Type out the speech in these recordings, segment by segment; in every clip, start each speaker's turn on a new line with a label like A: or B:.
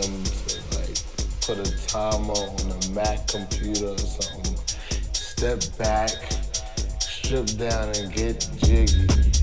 A: them to like put a timer on a Mac computer or something. Step back, strip down and get jiggy.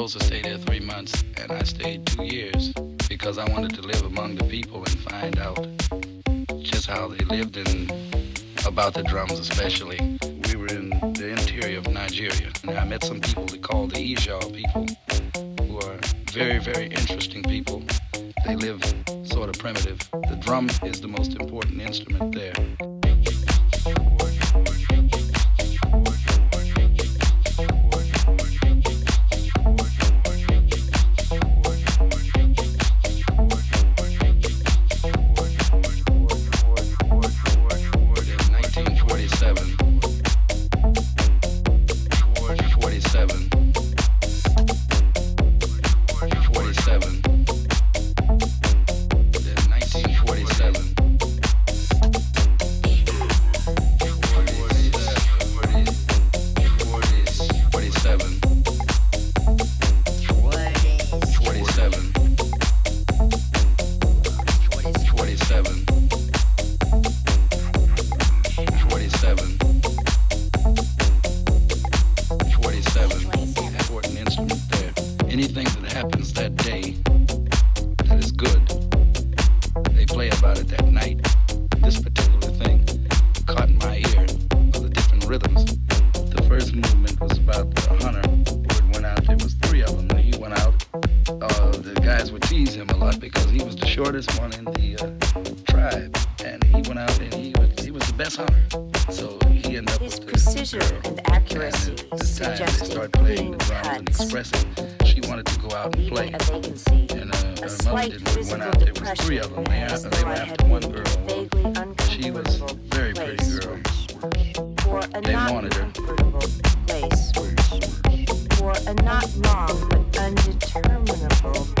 A: Supposed to stay there three months, and I stayed two years because I wanted to live among the people and find out just how they lived and about the drums especially. a they not monitor. comfortable place
B: for a not long but undeterminable